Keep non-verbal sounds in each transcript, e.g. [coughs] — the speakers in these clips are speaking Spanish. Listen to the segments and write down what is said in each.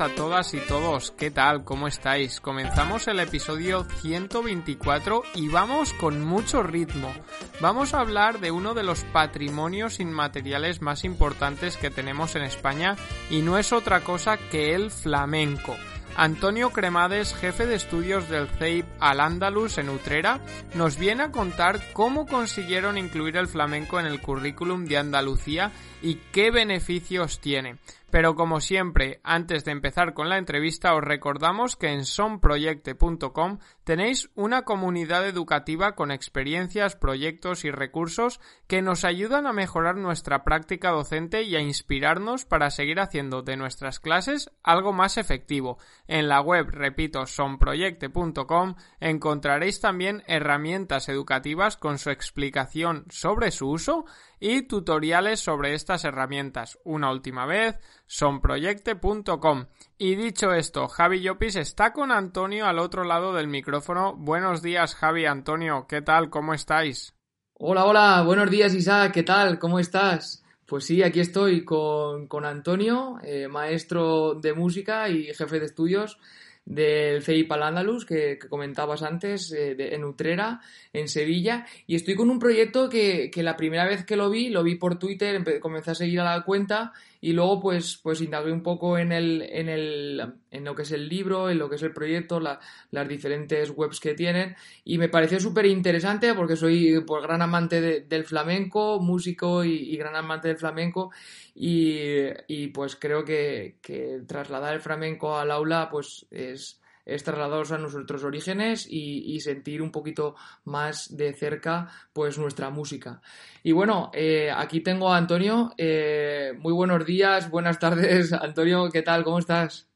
A todas y todos. ¿Qué tal? ¿Cómo estáis? Comenzamos el episodio 124 y vamos con mucho ritmo. Vamos a hablar de uno de los patrimonios inmateriales más importantes que tenemos en España y no es otra cosa que el flamenco. Antonio Cremades, jefe de estudios del CEIP Al Andalus en Utrera, nos viene a contar cómo consiguieron incluir el flamenco en el currículum de Andalucía y qué beneficios tiene. Pero como siempre, antes de empezar con la entrevista, os recordamos que en sonproyecte.com tenéis una comunidad educativa con experiencias, proyectos y recursos que nos ayudan a mejorar nuestra práctica docente y a inspirarnos para seguir haciendo de nuestras clases algo más efectivo. En la web, repito, sonproyecte.com encontraréis también herramientas educativas con su explicación sobre su uso y tutoriales sobre estas herramientas. Una última vez, sonproyecte.com. Y dicho esto, Javi Llopis está con Antonio al otro lado del micrófono. Buenos días, Javi, Antonio, ¿qué tal? ¿Cómo estáis? Hola, hola, buenos días, Isaac, ¿qué tal? ¿Cómo estás? Pues sí, aquí estoy con, Antonio, eh, maestro de música y jefe de estudios del CEIP Al que, comentabas antes, eh, en Utrera, en Sevilla, y estoy con un proyecto que, que, la primera vez que lo vi, lo vi por Twitter, comencé a seguir a la cuenta y luego pues, pues indagué un poco en, el, en, el, en lo que es el libro, en lo que es el proyecto, las diferentes webs que tienen. Y me pareció súper interesante porque soy pues, gran amante del flamenco, músico y, gran amante del flamenco. Y, y pues creo que, que trasladar el flamenco al aula pues es es trasladaros a nuestros orígenes y, sentir un poquito más de cerca pues nuestra música. Y bueno, eh, aquí tengo a Antonio. Eh, muy buenos días, buenas tardes. [laughs] Antonio, ¿qué tal? ¿Cómo estás?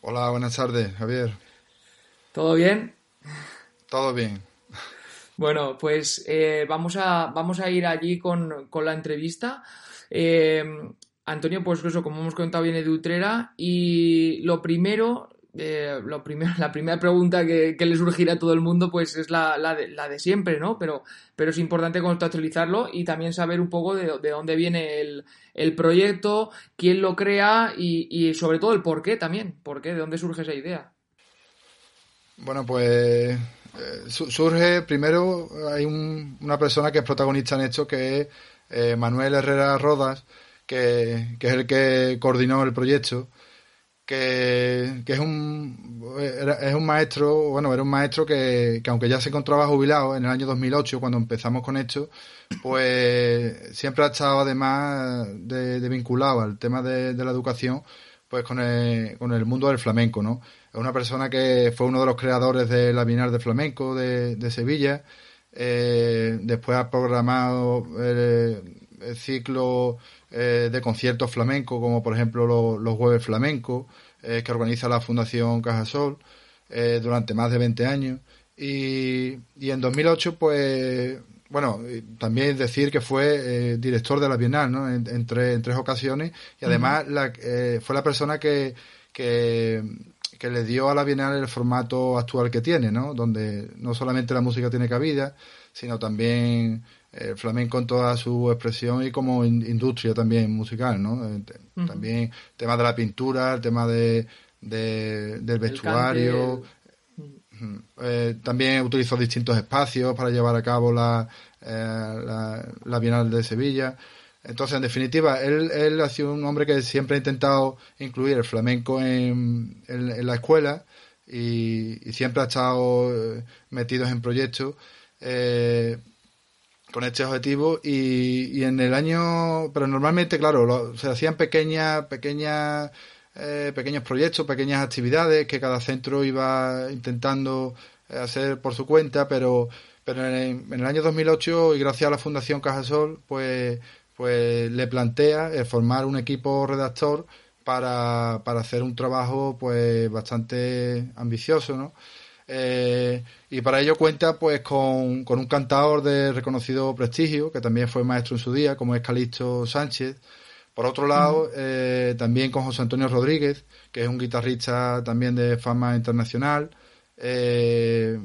Hola, buenas tardes, Javier. ¿Todo bien? Todo bien. Bueno, pues eh, vamos, a, vamos a ir allí con, la entrevista. Antonio, pues eso, como hemos contado, viene de Utrera y lo primero, eh, lo primero, [laughs] la primera pregunta que, le surgirá a todo el mundo pues es la, de, la de, siempre, ¿no? Pero, pero es importante contextualizarlo y también saber un poco de, dónde viene el, proyecto, quién lo crea y, sobre todo el por qué también, por qué, de dónde surge esa idea. Bueno, pues eh, surge primero, hay una persona que es protagonista en esto, que es eh, Manuel Herrera Rodas, que, que es el que coordinó el proyecto que, es un es un maestro, bueno, era un maestro que, aunque ya se encontraba jubilado en el año 2008 cuando empezamos con esto, pues siempre ha estado además de, vinculado al tema de, la educación, pues con el, con el mundo del flamenco, ¿no? Es una persona que fue uno de los creadores de la Bienal de Flamenco de, Sevilla, eh, después ha programado el, el ciclo eh, de conciertos flamencos, como por ejemplo los jueves flamencos, eh, que organiza la Fundación Cajasol eh, durante más de 20 años. Y, y en 2008, pues, bueno, también decir que fue director de la Bienal, ¿no? En, tres, ocasiones. Y además la, fue la persona que, que, que le dio a la Bienal el formato actual que tiene, ¿no? Donde no solamente la música tiene cabida, sino también el flamenco en toda su expresión y como industria también musical, ¿no? Eh, también el tema de la pintura, el tema de, del vestuario. Eh, también utilizó distintos espacios para llevar a cabo la, eh, la, Bienal de Sevilla. Entonces, en definitiva, él, él ha sido un hombre que siempre ha intentado incluir el flamenco en, en, la escuela y, siempre ha estado metido en proyectos. Eh, con este objetivo y, y, en el año, pero normalmente, claro, se hacían pequeñas, pequeñas, eh, pequeños proyectos, pequeñas actividades que cada centro iba intentando eh, hacer por su cuenta, pero, pero en, el año 2008 y gracias a la Fundación Cajasol, pues, pues le plantea eh, formar un equipo redactor para, hacer un trabajo pues bastante ambicioso, ¿no? Eh, y para ello cuenta pues con, un cantador de reconocido prestigio, que también fue maestro en su día, como es Calixto Sánchez. Por otro lado, eh, también con José Antonio Rodríguez, que es un guitarrista también de fama internacional. Eh,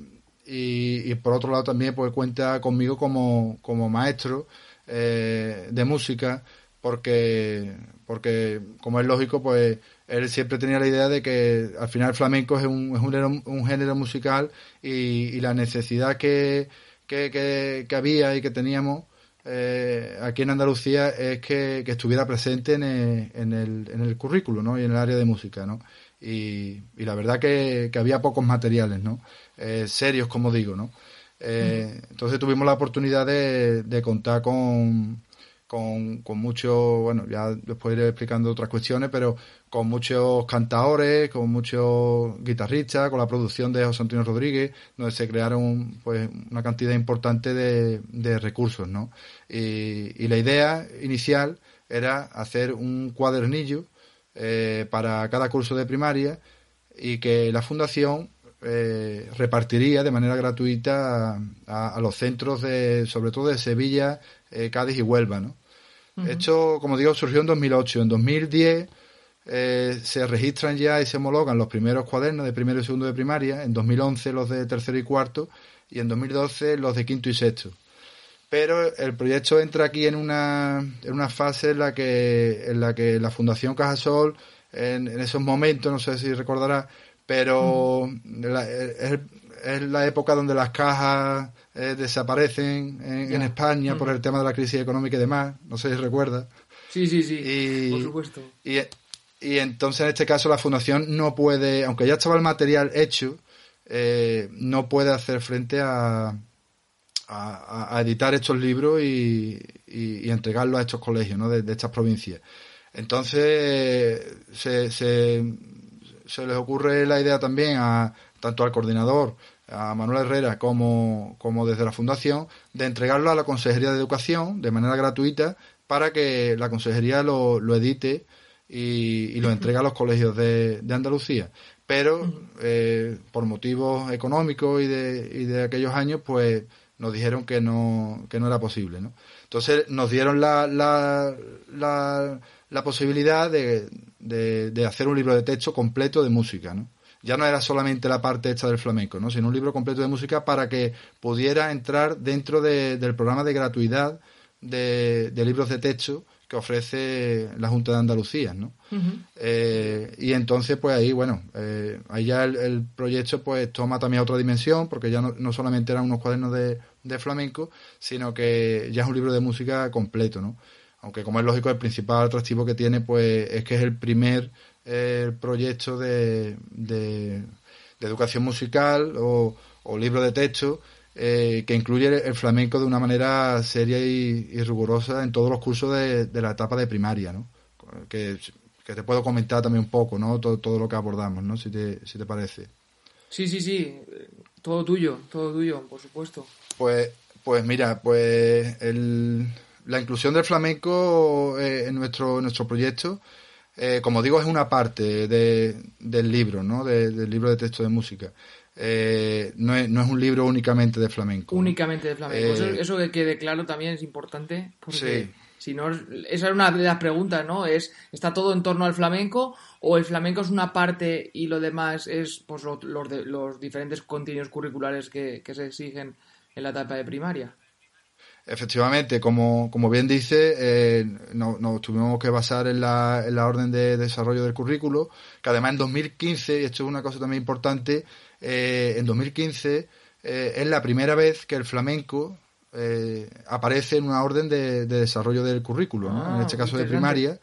y, por otro lado también pues cuenta conmigo como, como maestro de música porque, porque como es lógico, pues él siempre tenía la idea de que al final el flamenco es un, es un, género, musical y, la necesidad que, que, había y que teníamos eh, aquí en Andalucía es que, estuviera presente en el, en, el, en el currículo ¿no? y en el área de música. ¿no? Y, y la verdad que, había pocos materiales, ¿no? Eh, serios, como digo. ¿no? Eh, entonces tuvimos la oportunidad de, de contar con con, con mucho, bueno, ya después iré explicando otras cuestiones, pero con muchos cantadores, con muchos guitarristas, con la producción de José Antonio Rodríguez, donde se crearon pues una cantidad importante de, de recursos, ¿no? Y, la idea inicial era hacer un cuadernillo eh, para cada curso de primaria y que la fundación eh, repartiría de manera gratuita a, los centros de, sobre todo de Sevilla, eh, Cádiz y Huelva, ¿no? Esto, como digo, surgió en 2008. En 2010 eh, se registran ya y se homologan los primeros cuadernos de primero y segundo de primaria, en 2011 los de tercero y cuarto y en 2012 los de quinto y sexto. Pero el proyecto entra aquí en una, en una fase en la que, en la que la Fundación Cajasol, en, en esos momentos, no sé si recordará, pero es, es la época donde las cajas eh, desaparecen en, España por el tema de la crisis económica y demás, no sé si recuerda. Sí, sí, sí, por supuesto. Y, y, entonces en este caso la fundación no puede, aunque ya estaba el material hecho, eh, no puede hacer frente a, a, editar estos libros y, y, entregarlos a estos colegios ¿no? de, estas provincias. Entonces se, se, se les ocurre la idea también a tanto al coordinador a Manuel Herrera como, como desde la Fundación, de entregarlo a la Consejería de Educación de manera gratuita para que la Consejería lo, lo edite y, lo entregue a los colegios de, de Andalucía. Pero eh, por motivos económicos y de, y de aquellos años, pues nos dijeron que no, que no era posible. ¿no? Entonces nos dieron la, la, la, la posibilidad de, de, de hacer un libro de texto completo de música. ¿no? Ya no era solamente la parte hecha del flamenco, ¿no? sino un libro completo de música para que pudiera entrar dentro del programa de gratuidad de, libros de texto que ofrece la Junta de Andalucía, ¿no? Eh, y entonces, pues ahí, bueno, eh, ahí ya el, proyecto pues toma también otra dimensión, porque ya no, no solamente eran unos cuadernos de, de, flamenco, sino que ya es un libro de música completo, ¿no? Aunque como es lógico, el principal atractivo que tiene, pues es que es el primer el proyecto de, de, educación musical o, libro de texto eh, que incluye el flamenco de una manera seria y, rigurosa en todos los cursos de, la etapa de primaria, ¿no? Que, te puedo comentar también un poco, ¿no? Todo, todo lo que abordamos, ¿no? Si te, si te parece. Sí, sí, sí. Todo tuyo, todo tuyo, por supuesto. Pues, pues mira, pues el, la inclusión del flamenco eh, en, nuestro, en nuestro proyecto eh, como digo, es una parte del libro, ¿no? del libro de texto de música. Eh, no, es, no, es, un libro únicamente de flamenco. Únicamente de flamenco. eso, eh, eso, que quede claro también es importante. Porque si no, esa es una de las preguntas, ¿no? Es, ¿está todo en torno al flamenco o el flamenco es una parte y lo demás es pues, los, los diferentes contenidos curriculares que, que se exigen en la etapa de primaria? Efectivamente, como, como bien dice, eh, nos, tuvimos que basar en la, en la orden de desarrollo del currículo, que además en 2015, y esto es una cosa también importante, eh, en 2015 eh, es la primera vez que el flamenco eh, aparece en una orden de, desarrollo del currículo, en este caso de primaria.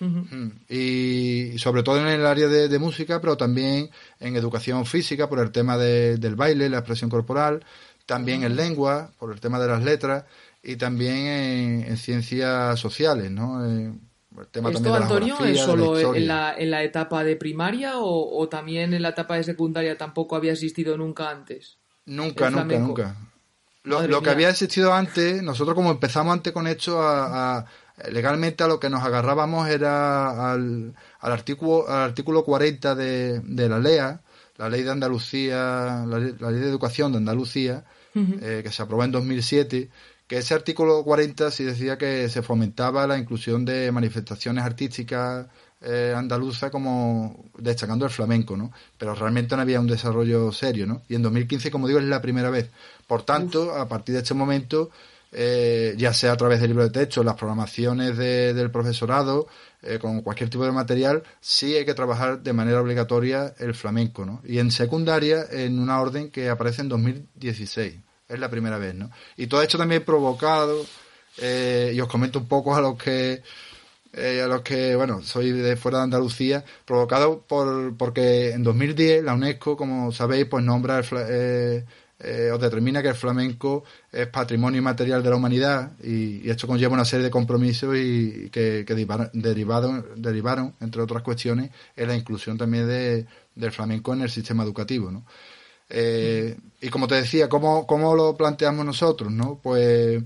Mm. Y sobre todo en el área de, música, pero también en educación física por el tema del baile, la expresión corporal, también en lengua, por el tema de las letras, y también en, ciencias sociales, ¿no? el tema ¿Esto, Antonio, es solo en la, en la etapa de primaria o, también en la etapa de secundaria tampoco había existido nunca antes? Nunca, nunca, nunca. Lo, que había existido antes, nosotros como empezamos antes con esto a, legalmente a lo que nos agarrábamos era al, al artículo, al artículo 40 de, de la LEA, la ley de Andalucía, la ley, de educación de Andalucía, eh, que se aprobó en 2007, que ese artículo 40 sí decía que se fomentaba la inclusión de manifestaciones artísticas eh, andaluzas como destacando el flamenco, ¿no? Pero realmente no había un desarrollo serio, ¿no? Y en 2015, como digo, es la primera vez. Por tanto, a partir de este momento, eh, ya sea a través del libro de texto, las programaciones del profesorado, eh, con cualquier tipo de material, sí hay que trabajar de manera obligatoria el flamenco, ¿no? Y en secundaria, en una orden que aparece en 2016. Es la primera vez, ¿no? Y todo esto también provocado, eh, y os comento un poco a los que eh, a los que, bueno, soy de fuera de Andalucía, provocado por porque en 2010 la UNESCO, como sabéis, pues nombra el, eh, eh, os determina que el flamenco es patrimonio inmaterial de la humanidad y, esto conlleva una serie de compromisos y, que, que derivaron, derivaron, entre otras cuestiones, en la inclusión también de, del flamenco en el sistema educativo, ¿no? Eh, y como te decía, ¿cómo, ¿cómo, lo planteamos nosotros? ¿no? Pues,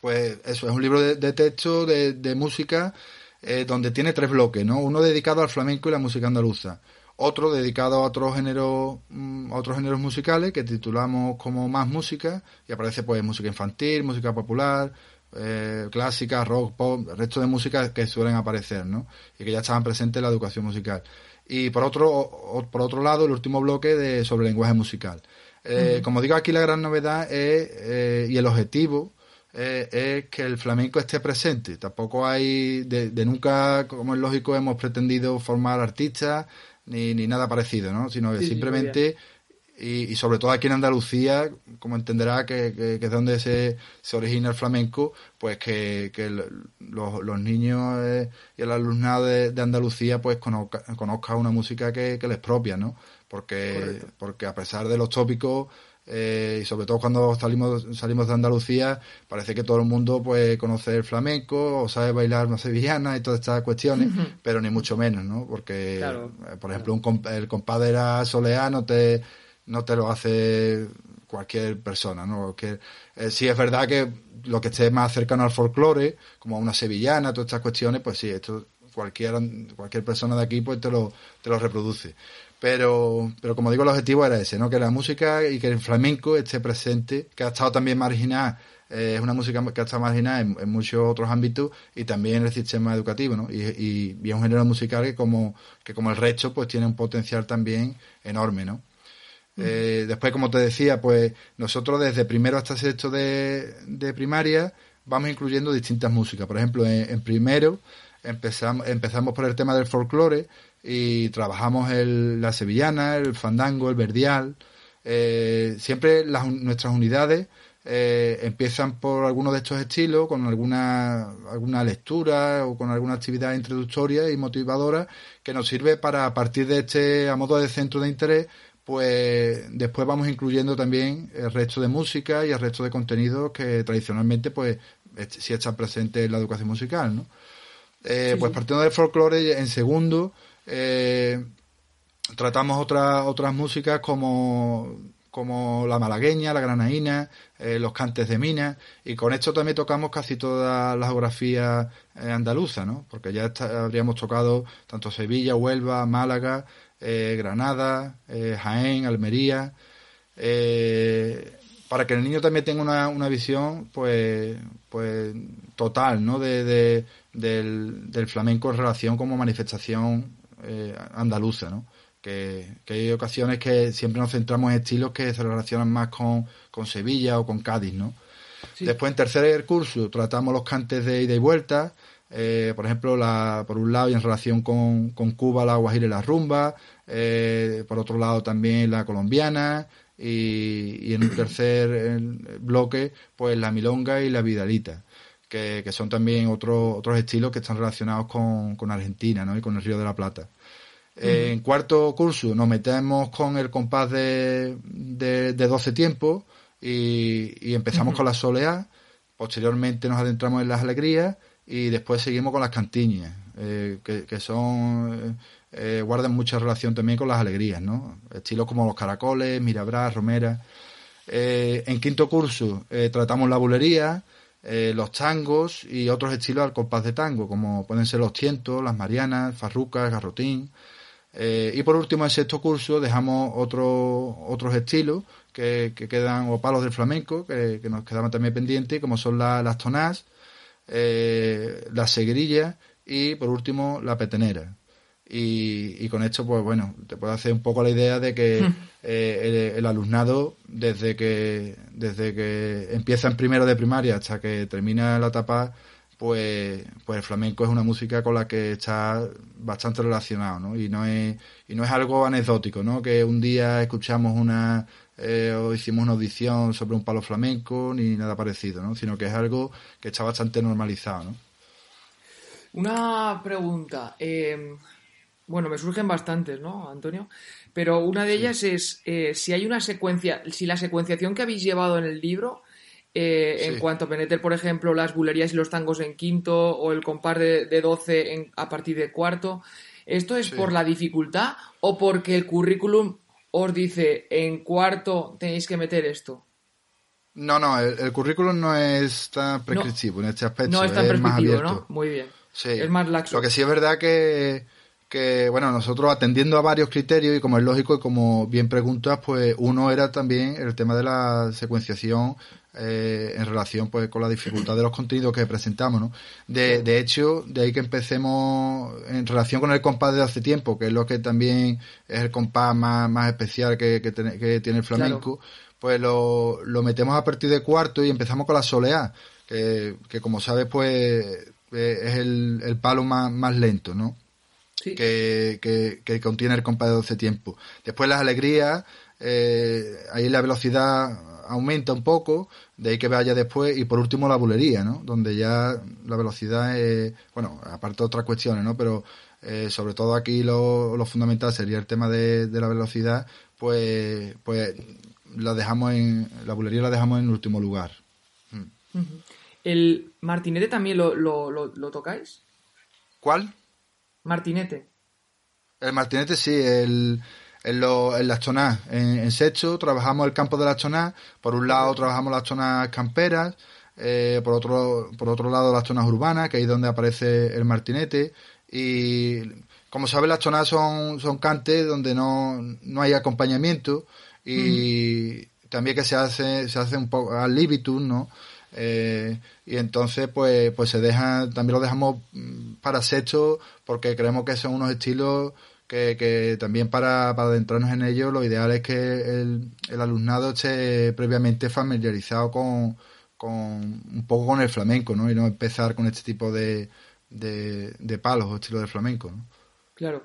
pues eso, es un libro de, texto, de, de música, eh, donde tiene tres bloques, ¿no? Uno dedicado al flamenco y la música andaluza otro dedicado a otros géneros mm, otros géneros musicales que titulamos como más música y aparece pues música infantil música popular eh, clásica rock pop el resto de música que suelen aparecer no y que ya estaban presentes en la educación musical y por otro por otro lado el último bloque de sobre lenguaje musical eh, como digo aquí la gran novedad es eh, y el objetivo es que el flamenco esté presente. Tampoco hay, de, de, nunca, como es lógico, hemos pretendido formar artistas ni, ni nada parecido, ¿no? Sino que simplemente, y, y, sobre todo aquí en Andalucía, como entenderá que, que, es donde se, se, origina el flamenco, pues que, que los, los, niños eh, y el alumnado de, Andalucía pues conozca, conozca una música que, que les propia, ¿no? Porque, porque a pesar de los tópicos eh, y sobre todo cuando salimos salimos de Andalucía parece que todo el mundo pues conoce el flamenco o sabe bailar una sevillana y todas estas cuestiones pero ni mucho menos no porque eh, por ejemplo un, el compadre soleá no te no te lo hace cualquier persona no que eh, sí es verdad que lo que esté más cercano al folclore como una sevillana todas estas cuestiones pues sí esto cualquier cualquier persona de aquí pues te lo te lo reproduce pero, pero como digo, el objetivo era ese, ¿no? Que la música y que el flamenco esté presente, que ha estado también marginada, eh, es una música que ha estado marginada en, muchos otros ámbitos y también en el sistema educativo, ¿no? Y, y, es un género musical que como, que como el resto, pues tiene un potencial también enorme, ¿no? Eh, después, como te decía, pues nosotros desde primero hasta sexto de, de primaria vamos incluyendo distintas músicas. Por ejemplo, en, primero empezamos, empezamos por el tema del folclore, y trabajamos el, la sevillana, el fandango, el verdial. Eh, siempre las, nuestras unidades eh, empiezan por alguno de estos estilos, con alguna, alguna lectura o con alguna actividad introductoria y motivadora que nos sirve para, a partir de este, a modo de centro de interés, pues después vamos incluyendo también el resto de música y el resto de contenidos que tradicionalmente pues sí están presentes en la educación musical, ¿no? Eh, pues partiendo del folclore, en segundo, eh, tratamos otras otras músicas como, como la malagueña, la granaína, eh, los cantes de mina, y con esto también tocamos casi toda la geografía eh, andaluza, ¿no? Porque ya habríamos tocado tanto Sevilla, Huelva, Málaga, eh, Granada, Jaén, Almería, para que el niño también tenga una, una visión, pues, pues total, ¿no? De, de del, del flamenco en relación como manifestación eh, andaluza, ¿no? Que, hay ocasiones que siempre nos centramos en estilos que se relacionan más con, con Sevilla o con Cádiz, ¿no? Después en tercer curso tratamos los cantes de ida y vuelta, eh, por ejemplo, la, por un lado y en relación con, con Cuba la guajira y la rumba, eh, por otro lado también la colombiana. Y, en un tercer bloque pues la milonga y la vidalita que, son también otros otros estilos que están relacionados con, con Argentina ¿no? y con el Río de la Plata. En cuarto curso nos metemos con el compás de, de, 12 tiempos y, empezamos con la soleá, posteriormente nos adentramos en las alegrías y después seguimos con las cantiñas, eh, que, que, son eh, guardan mucha relación también con las alegrías, ¿no? Estilos como los caracoles, mirabras, romeras. Eh, en quinto curso tratamos la bulería, eh, los tangos y otros estilos al compás de tango, como pueden ser los tientos, las marianas, farrucas, garrotín. Eh, y por último, en sexto curso dejamos otros otros estilos que, quedan, o palos del flamenco, que, nos quedaban también pendientes, como son las tonás, eh, las seguirillas y por último la petenera. Y, con esto, pues bueno, te puedo hacer un poco la idea de que hmm. eh, el, alumnado, desde que, desde que empieza en primero de primaria hasta que termina la etapa, pues, pues el flamenco es una música con la que está bastante relacionado, ¿no? Y no es, y no es algo anecdótico, ¿no? Que un día escuchamos una, eh, o hicimos una audición sobre un palo flamenco, ni nada parecido, ¿no? Sino que es algo que está bastante normalizado, ¿no? Una pregunta. Eh, bueno, me surgen bastantes, ¿no, Antonio? Pero una de ellas es eh, si hay una secuencia, si la secuenciación que habéis llevado en el libro, eh, en cuanto a meter, por ejemplo, las bulerías y los tangos en quinto o el compar de, de 12 a partir de cuarto, ¿esto es por la dificultad o porque el currículum os dice en cuarto tenéis que meter esto? No, no, el, currículum no es tan prescriptivo en este aspecto. No es tan prescriptivo, ¿no? Muy bien. Sí. Es más laxo. Lo que sí es verdad que que, bueno, nosotros atendiendo a varios criterios y como es lógico y como bien preguntas, pues uno era también el tema de la secuenciación eh, en relación pues con la dificultad de los contenidos que presentamos, ¿no? De, de hecho, de ahí que empecemos en relación con el compás de hace tiempo, que es lo que también es el compás más, más especial que, que, tiene el flamenco, pues lo, lo metemos a partir de cuarto y empezamos con la soleá, que, que como sabes, pues eh, es el, el palo más, más lento, ¿no? que, que, contiene el compás de 12 tiempos. Después las alegrías, eh, ahí la velocidad aumenta un poco, de ahí que vaya después, y por último la bulería, ¿no? Donde ya la velocidad es, bueno, aparte de otras cuestiones, ¿no? Pero eh, sobre todo aquí lo, lo, fundamental sería el tema de, la velocidad, pues, pues la dejamos en, la bulería la dejamos en último lugar. Mm. ¿El martinete también lo, lo, lo tocáis? ¿Cuál? Martinete. El martinete sí, el, en, lo, en las zonas, en, sexto trabajamos el campo de las zonas, por un lado trabajamos las zonas camperas, eh, por otro por otro lado las zonas urbanas, que es donde aparece el martinete, y como sabes las zonas son, son cantes donde no, no hay acompañamiento, y también que se hace, se hace un poco al libitum, ¿no? Eh, y entonces, pues, pues se deja, también lo dejamos mm, para sexto porque creemos que son unos estilos que, también para, para adentrarnos en ellos, lo ideal es que el, el alumnado esté previamente familiarizado con, con un poco con el flamenco, ¿no? Y no empezar con este tipo de, de, palos o estilo de flamenco, ¿no? Claro.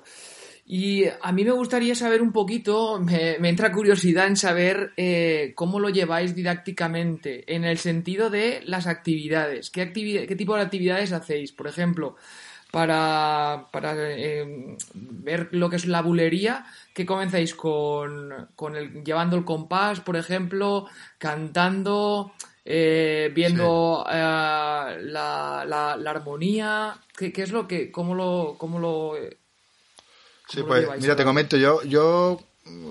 Y a mí me gustaría saber un poquito, me, entra curiosidad en saber eh, cómo lo lleváis didácticamente, en el sentido de las actividades. ¿Qué, qué tipo de actividades hacéis? Por ejemplo, para, para eh, ver lo que es la bulería, ¿qué comenzáis con, con el, llevando el compás, por ejemplo, cantando, eh, viendo la, la, la, armonía? ¿Qué, ¿Qué, es lo que, cómo lo, cómo lo Sí, pues mira, te comento, yo, yo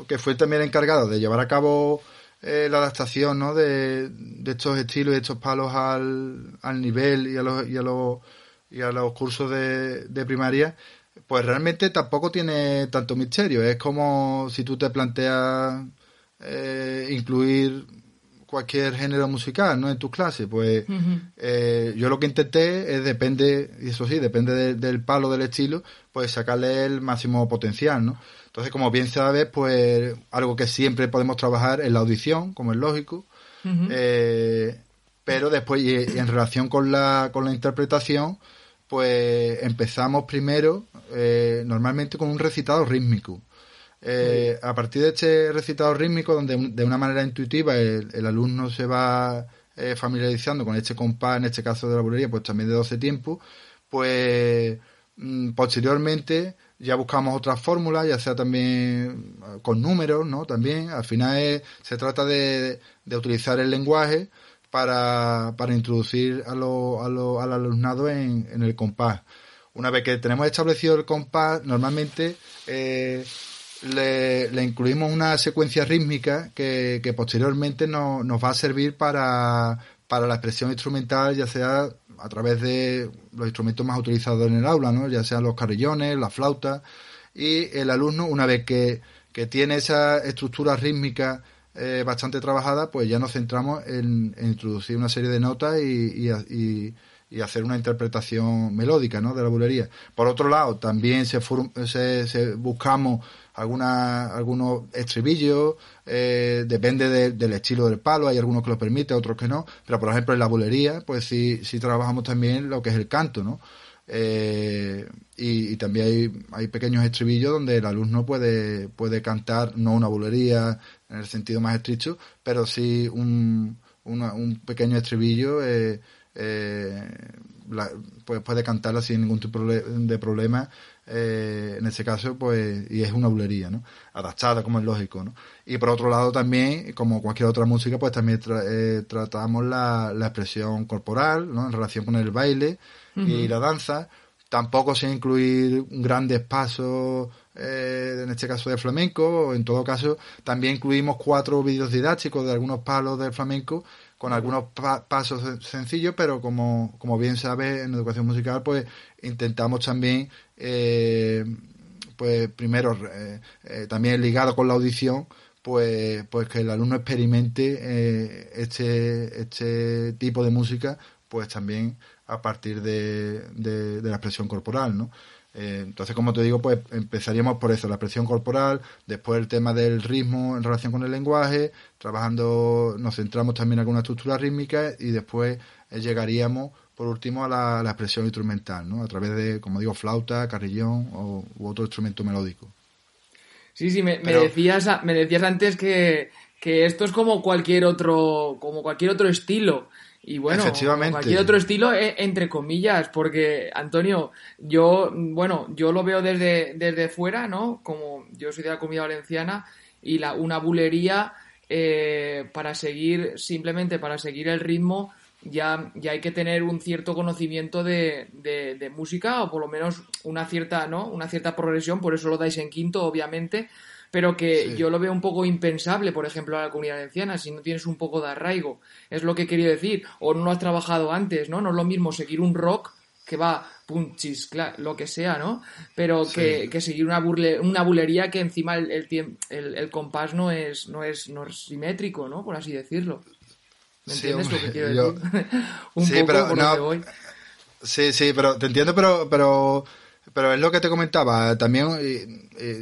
que fui también encargado de llevar a cabo eh, la adaptación ¿no? de, de, estos estilos y estos palos al, al nivel y a los, y a los, y a los cursos de, de primaria, pues realmente tampoco tiene tanto misterio. Es como si tú te planteas eh, incluir cualquier género musical ¿no? en tus clases. Pues eh, yo lo que intenté es, depende, y eso sí, depende del palo, del estilo, pues sacarle el máximo potencial, ¿no? Entonces, como bien sabes, pues algo que siempre podemos trabajar es la audición, como es lógico, eh, pero después, y, en relación con la, con la interpretación, pues empezamos primero eh, normalmente con un recitado rítmico. Eh, a partir de este recitado rítmico, donde de una manera intuitiva el, alumno se va eh, familiarizando con este compás, en este caso de la bulería, pues también de 12 tiempos, pues mm, posteriormente ya buscamos otras fórmulas, ya sea también con números, ¿no? También, al final se trata de, utilizar el lenguaje para, para introducir a lo, a lo, al alumnado en, en, el compás. Una vez que tenemos establecido el compás, normalmente eh, le, incluimos una secuencia rítmica que, posteriormente nos va a servir para, para la expresión instrumental, ya sea a través de los instrumentos más utilizados en el aula, ¿no? ya sean los carrillones, la flauta, y el alumno, una vez que, tiene esa estructura rítmica eh, bastante trabajada, pues ya nos centramos en, introducir una serie de notas y, y, hacer una interpretación melódica ¿no? de la bulería. Por otro lado, también se, se buscamos alguna, algunos estribillos, eh, depende del estilo del palo, hay algunos que lo permiten, otros que no, pero por ejemplo en la bulería, pues sí, sí trabajamos también lo que es el canto, ¿no? Eh, y, también hay, hay pequeños estribillos donde el alumno puede, puede cantar, no una bulería en el sentido más estrecho, pero sí un, un pequeño estribillo eh, pues puede cantarla sin ningún tipo de problema eh, en ese caso, pues, y es una bulería, ¿no? Adaptada, como es lógico, ¿no? Y por otro lado también, como cualquier otra música, pues también eh, tratamos la, expresión corporal, ¿no? En relación con el baile y la danza. Tampoco sin incluir grandes pasos, eh, en este caso de flamenco, en todo caso, también incluimos cuatro vídeos didácticos de algunos palos del flamenco con algunos pasos sencillos, pero como, como bien sabes, en educación musical, pues intentamos también, eh, pues primero, eh, eh, también ligado con la audición, pues, pues que el alumno experimente este, este tipo de música, pues también a partir de, de, de la expresión corporal, ¿no? Eh, entonces, como te digo, pues empezaríamos por eso, la presión corporal, después el tema del ritmo en relación con el lenguaje, trabajando, nos centramos también en alguna estructura rítmica y después eh, llegaríamos, por último, a la, expresión instrumental, ¿no? A través de, como digo, flauta, carrillón o, u otro instrumento melódico. Sí, sí, me, decías, me decías antes que, que esto es como cualquier otro, como cualquier otro estilo. Y bueno, cualquier otro estilo, eh, entre comillas, porque Antonio, yo, bueno, yo lo veo desde, desde fuera, ¿no? Como yo soy de la comunidad valenciana y la, una bulería eh, para seguir, simplemente para seguir el ritmo, ya, ya hay que tener un cierto conocimiento de, de, de música o por lo menos una cierta, ¿no? Una cierta progresión, por eso lo dais en quinto, obviamente pero que yo lo veo un poco impensable, por ejemplo, a la comunidad valenciana, si no tienes un poco de arraigo. Es lo que quería decir. O no has trabajado antes, ¿no? No es lo mismo seguir un rock que va punchis, lo que sea, ¿no? Pero que, seguir una, burle, una bulería que encima el, el, el, compás no es, no, es, no es simétrico, ¿no? Por así decirlo. ¿Me entiendes lo que quiero decir? [laughs] un sí, pero no... Sí, sí, pero te entiendo, pero, pero pero es lo que te comentaba, también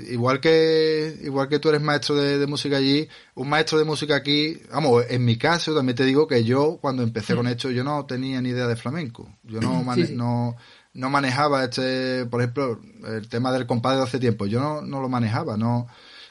igual que igual que tú eres maestro de, música allí, un maestro de música aquí, vamos, en mi caso también te digo que yo cuando empecé con esto yo no tenía ni idea de flamenco, yo no no no manejaba este, por ejemplo, el tema del compadre de hace tiempo, yo no, no lo manejaba, no.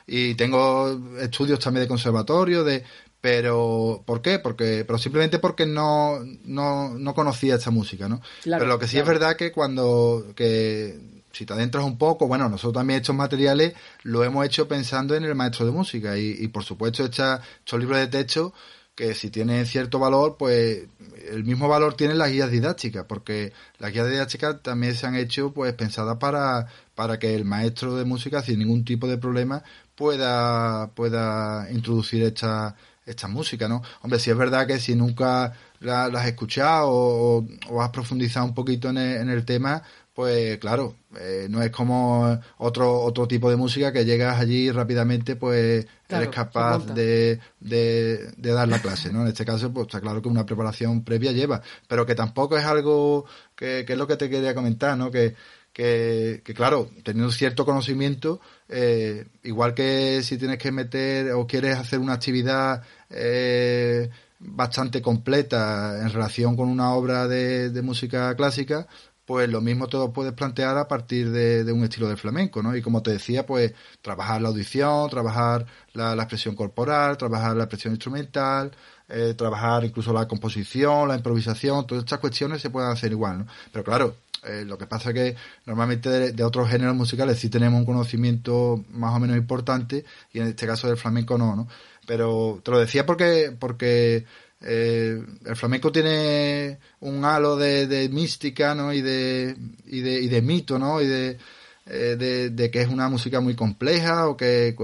Y tengo estudios también de conservatorio, de pero ¿por qué? Porque pero simplemente porque no, no, no conocía esta música, ¿no? pero lo que sí es verdad que cuando que si te adentras un poco, bueno, nosotros también estos materiales lo hemos hecho pensando en el maestro de música y, y por supuesto esta, estos libros de texto que si tienen cierto valor, pues el mismo valor tienen las guías didácticas, porque las guías didácticas también se han hecho pues pensadas para, para que el maestro de música sin ningún tipo de problema pueda, pueda introducir esta esta música, ¿no? Hombre, si es verdad que si nunca la, has escuchado o, has profundizado un poquito en el, tema, pues claro, eh, no es como otro otro tipo de música que llegas allí rápidamente, pues eres capaz de, de, dar la clase, ¿no? En este caso, pues está claro que una preparación previa lleva, pero que tampoco es algo que, que es lo que te quería comentar, ¿no? Que, que, que claro, teniendo cierto conocimiento, eh, igual que si tienes que meter o quieres hacer una actividad eh, bastante completa en relación con una obra de, música clásica, pues lo mismo te puedes plantear a partir de, un estilo de flamenco, ¿no? Y como te decía, pues trabajar la audición, trabajar la, expresión corporal, trabajar la expresión instrumental, eh, trabajar incluso la composición, la improvisación, todas estas cuestiones se pueden hacer igual, ¿no? Pero claro, eh, lo que pasa es que normalmente de, otros géneros musicales sí tenemos un conocimiento más o menos importante y en este caso del flamenco no, ¿no? Pero te lo decía porque, porque eh, el flamenco tiene un halo de, mística, ¿no? Y de, y de, y de mito, ¿no? Y de, eh, de, que es una música muy compleja o que,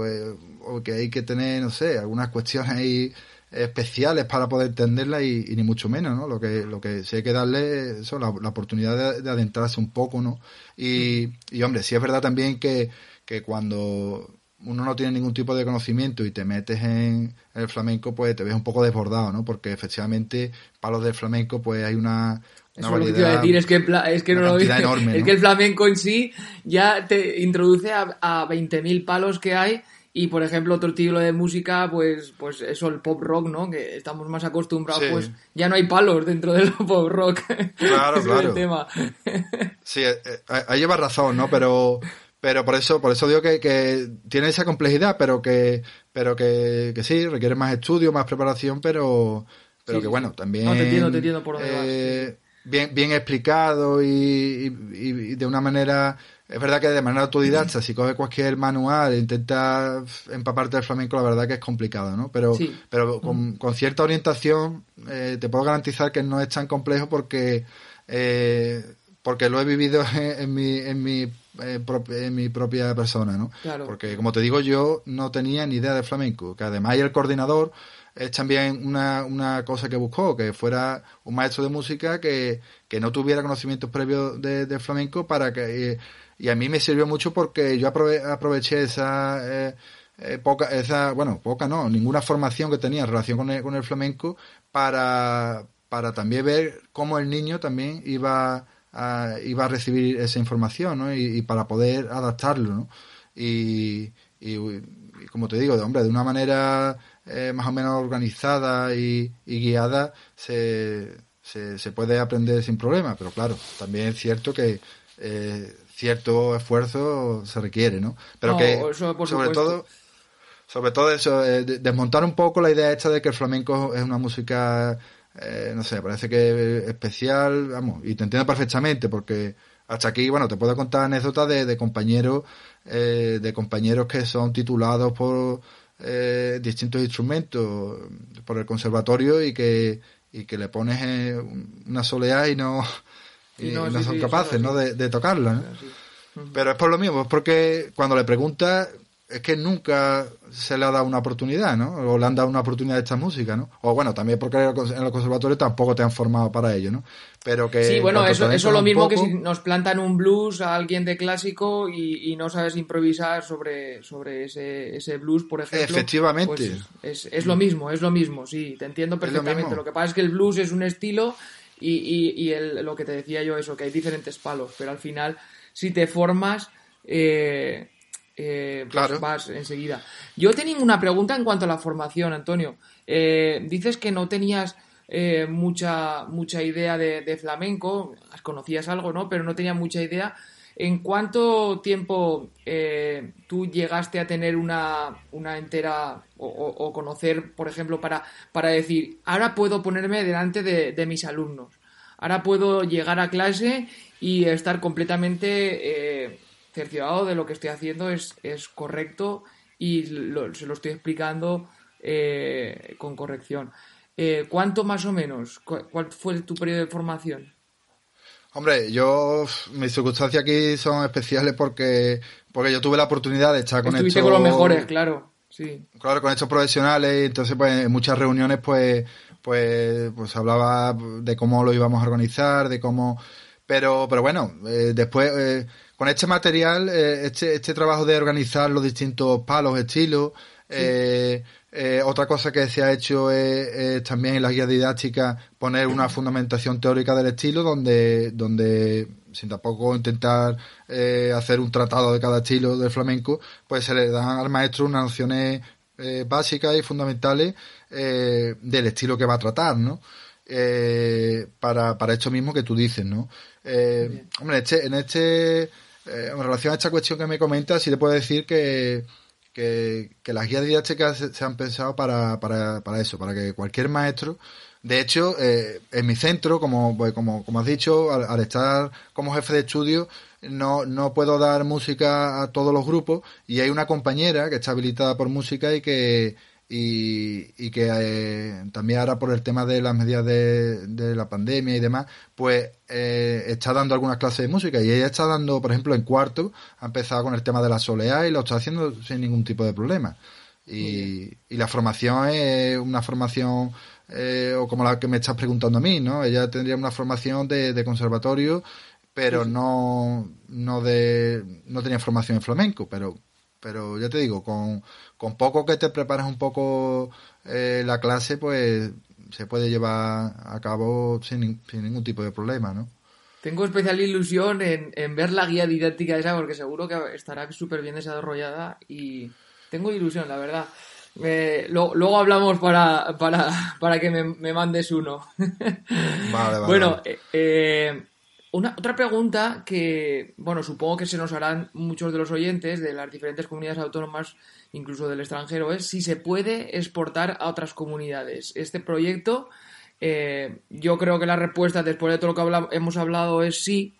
o que hay que tener, no sé, algunas cuestiones ahí especiales para poder entenderla y, ni mucho menos, ¿no? Lo que, lo que sí hay que darle eso, la, oportunidad de, adentrarse un poco, ¿no? Y, y hombre, sí es verdad también que, que cuando uno no tiene ningún tipo de conocimiento y te metes en el flamenco, pues te ves un poco desbordado, ¿no? Porque efectivamente, para los del flamenco, pues hay una, decir, es que, es que, no enorme, es que el flamenco en sí ya te introduce a, a 20.000 palos que hay y por ejemplo otro estilo de música pues pues eso el pop rock no que estamos más acostumbrados pues ya no hay palos dentro del [laughs] pop rock claro claro tema. sí eh, eh, ahí lleva razón no pero pero por eso, por eso digo que, que tiene esa complejidad, pero que, pero que, que sí, requiere más estudio, más preparación, pero, pero que bueno, también. No, te entiendo, te entiendo por dónde eh, Bien, bien explicado y, y, de una manera. Es verdad que de manera autodidacta, si coges cualquier manual e intentas empaparte del flamenco, la verdad que es complicado, ¿no? Pero, pero con, con, cierta orientación eh, te puedo garantizar que no es tan complejo porque eh, porque lo he vivido [laughs] en, mi, en mi eh, en mi propia persona, ¿no? Porque, como te digo, yo no tenía ni idea de flamenco, que además el coordinador es también una, una cosa que buscó, que fuera un maestro de música que, que no tuviera conocimientos previos de, flamenco para que... y a mí me sirvió mucho porque yo aproveché esa... Eh, eh, poca, esa, bueno, poca no, ninguna formación que tenía en relación con el, con el flamenco para, para también ver cómo el niño también iba iba a recibir esa información, ¿no? Y, para poder adaptarlo, ¿no? Y, como te digo, de hombre, de una manera eh, más o menos organizada y, guiada se, se, puede aprender sin problema, pero claro, también es cierto que eh, cierto esfuerzo se requiere, ¿no? Pero que sobre todo sobre todo eso, eh, desmontar un poco la idea hecha de que el flamenco es una música eh, no sé, parece que es especial, vamos, y te entiendo perfectamente porque hasta aquí, bueno, te puedo contar anécdotas de, compañeros, eh, de compañeros que son titulados por eh, distintos instrumentos por el conservatorio y que, y que le pones una soleá y no, y, no, son capaces, ¿no? De, tocarla, Pero es por lo mismo, es porque cuando le preguntas es que nunca se le ha dado una oportunidad, ¿no? O le han dado una oportunidad de esta música, ¿no? O bueno, también porque en los conservatorios tampoco te han formado para ello, ¿no? Pero que... Sí, bueno, eso, es lo mismo que si nos plantan un blues a alguien de clásico y, no sabes improvisar sobre, sobre ese, ese blues, por ejemplo. Efectivamente. Pues es, lo mismo, es lo mismo, sí, te entiendo perfectamente. Lo, que pasa es que el blues es un estilo y, y, y lo que te decía yo, eso, que hay diferentes palos, pero al final, si te formas... Eh, eh, pues claro. vas enseguida. Yo tenía una pregunta en cuanto a la formación, Antonio. Eh, dices que no tenías eh, mucha, mucha idea de, flamenco, conocías algo, ¿no? Pero no tenía mucha idea. ¿En cuánto tiempo tú llegaste a tener una, una entera o, conocer, por ejemplo, para, para decir, ahora puedo ponerme delante de, de mis alumnos? Ahora puedo llegar a clase y estar completamente cerciorado de lo que estoy haciendo es, es correcto y se lo estoy explicando eh, con corrección. Eh, ¿Cuánto más o menos? ¿Cuál fue tu periodo de formación? Hombre, yo, mis circunstancias aquí son especiales porque, porque yo tuve la oportunidad de estar con Estuviste con los mejores, claro, sí. Claro, con estos profesionales, y entonces pues en muchas reuniones pues, pues, pues hablaba de cómo lo íbamos a organizar, de cómo... Pero, pero bueno, eh, después con este material, eh, este, este trabajo de organizar los distintos palos, estilos, eh, eh, otra cosa que se ha hecho es, también en las guías didácticas poner una fundamentación teórica del estilo donde, donde sin tampoco intentar hacer un tratado de cada estilo del flamenco, pues se le dan al maestro unas nociones básicas y fundamentales del estilo que va a tratar, ¿no? para, para esto mismo que tú dices, ¿no? hombre, este, en este eh, en relación a esta cuestión que me comenta, sí le puedo decir que, que, las guías didácticas se, han pensado para, para, para, eso, para que cualquier maestro, de hecho, eh, en mi centro, como, pues, como, como has dicho, al, estar como jefe de estudio, no, no puedo dar música a todos los grupos y hay una compañera que está habilitada por música y que, y, y que eh, también ahora por el tema de las medidas de, de la pandemia y demás, pues eh, está dando algunas clases de música y ella está dando, por ejemplo, en cuarto, ha empezado con el tema de la soleá y lo está haciendo sin ningún tipo de problema. Y, y la formación es una formación eh, o como la que me estás preguntando a mí, ¿no? Ella tendría una formación de, de conservatorio, pero no, no de, no tenía formación en flamenco, pero, pero ya te digo, con, con poco que te prepares un poco eh, la clase, pues se puede llevar a cabo sin, sin ningún tipo de problema, ¿no? Tengo especial ilusión en, en ver la guía didáctica esa porque seguro que estará súper bien desarrollada y tengo ilusión, la verdad. Eh, lo, luego hablamos para, para, para que me, me mandes uno. [laughs] Vale, vale. bueno, eh, eh, una, otra pregunta que, bueno, supongo que se nos harán muchos de los oyentes de las diferentes comunidades autónomas, incluso del extranjero, es si se puede exportar a otras comunidades. Este proyecto, eh, yo creo que la respuesta, después de todo lo que habla- hemos hablado, es sí.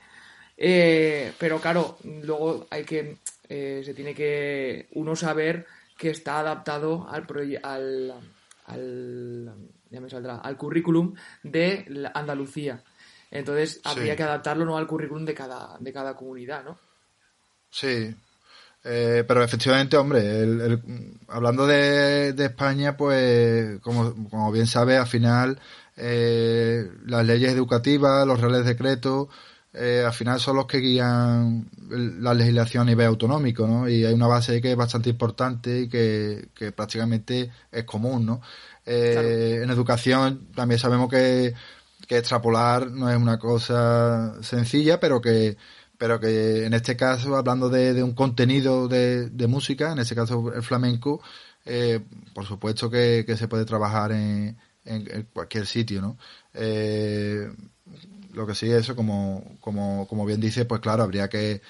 Eh, pero claro, luego hay que, eh, se tiene que uno saber que está adaptado al, al, al, ya me saldrá, al currículum de Andalucía. Entonces habría Sí. que adaptarlo no al currículum de cada, de cada comunidad, ¿no? Sí, Eh, pero efectivamente, hombre, el- el- hablando de, de España, pues como, como bien sabe, al final eh, las leyes educativas, los reales decretos, eh, al final son los que guían el- la legislación a nivel autonómico, ¿no? Y hay una base que es bastante importante y que, que prácticamente es común, ¿no? Eh, Claro. En educación también sabemos que, que extrapolar no es una cosa sencilla, pero que pero que en este caso, hablando de, de un contenido de, de música, en este caso el flamenco, eh, por supuesto que, se puede trabajar en, en- cualquier sitio, ¿no? Eh, lo que sí, eso, como, como, como bien dice, pues claro, habría que,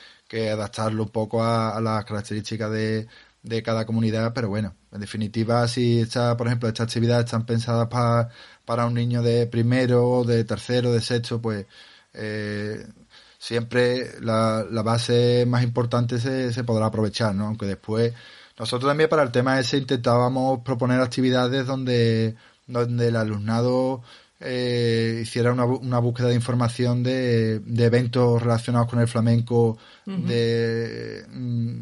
adaptarlo un poco a las características de, de cada comunidad, pero bueno, en definitiva, si esta, por ejemplo, estas actividades están pensadas pa- para un niño de primero, de tercero, de sexto, pues eh, siempre la, la base más importante se, se podrá aprovechar, ¿no? Aunque después, nosotros también para el tema ese intentábamos proponer actividades donde, donde el alumnado eh, hiciera una, una búsqueda de información de, de eventos relacionados con el flamenco de, mm,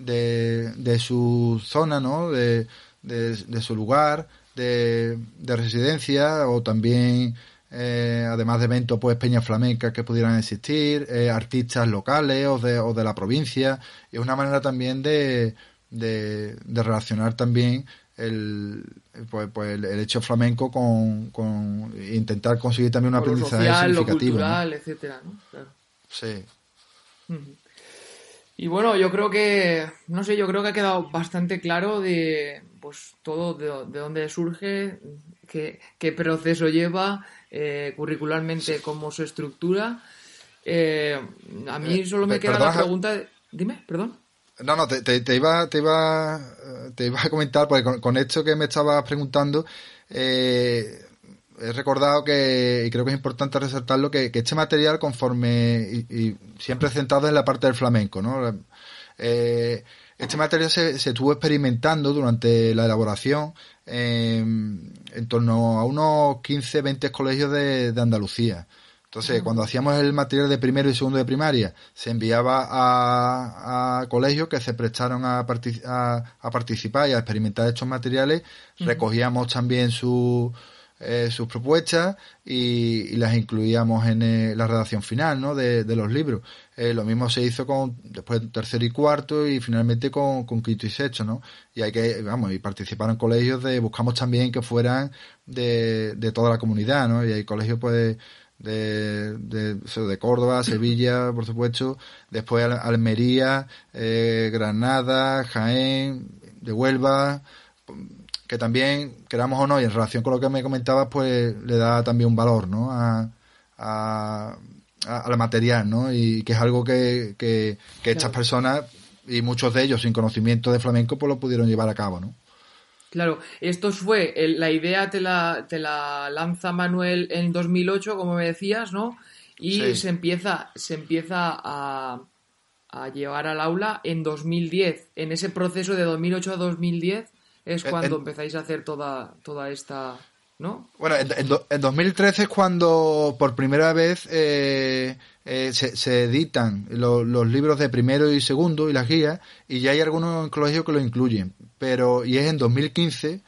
de, de su zona, ¿no? De, de, de su lugar, de, de residencia o también eh, además de eventos, pues peñas flamencas que pudieran existir, eh, artistas locales o de, o de la provincia. Y es una manera también de, de, de relacionar también el, pues, pues el, hecho flamenco con, con intentar conseguir también un lo aprendizaje social, lo significativo. ¿no? cultural, etcétera, ¿no? Claro. Sí. Y bueno, yo creo que, no sé, yo creo que ha quedado bastante claro de, pues, todo de, de dónde surge, qué, qué proceso lleva, eh, curricularmente cómo se estructura. Eh, a mí Eh, solo me queda la perdona, pregunta de... Dime, perdón. No, no, te, te- te iba, te iba, te iba a comentar, porque con, con esto que me estabas preguntando, eh, he recordado que, y creo que es importante resaltarlo, que, que este material conforme, y, y siempre centrado en la parte del flamenco, ¿no? Eh, este material se, se estuvo experimentando durante la elaboración en, en torno a unos 15, 20 colegios de, de Andalucía. Entonces, cuando hacíamos el material de primero y segundo de primaria, se enviaba a, a colegios que se prestaron a, partic- a, a participar y a experimentar estos materiales. Recogíamos también su, eh, sus propuestas y, y las incluíamos en eh, la redacción final ¿no? de, de los libros. Eh, lo mismo se hizo con después tercero y cuarto y finalmente con, con quinto y sexto, ¿no? Y hay que, vamos, y participaron colegios de, buscamos también que fueran de, de toda la comunidad, ¿no? Y hay colegios pues de, de, de Córdoba, [coughs] Sevilla, por supuesto, después Al- Almería, eh, Granada, Jaén, de Huelva, que también, queramos o no, y en relación con lo que me comentabas, pues le da también un valor, ¿no? A, a, al material, ¿no? Y que es algo que, que, que estas Claro. personas, y muchos de ellos sin conocimiento de flamenco, pues lo pudieron llevar a cabo, ¿no? Claro, esto fue, el- la idea te la, te la lanza Manuel en 2008, como me decías, ¿no? Y Sí. se empieza, se empieza a, a llevar al aula en 2010. En ese proceso de 2008 a 2010 es En- cuando en- empezáis a hacer toda, toda esta... ¿no? Bueno, en, 2013 es cuando por primera vez eh, eh, se, editan los libros de primero y segundo y las guías, y ya hay algunos colegios que lo incluyen. Pero, y es en 2015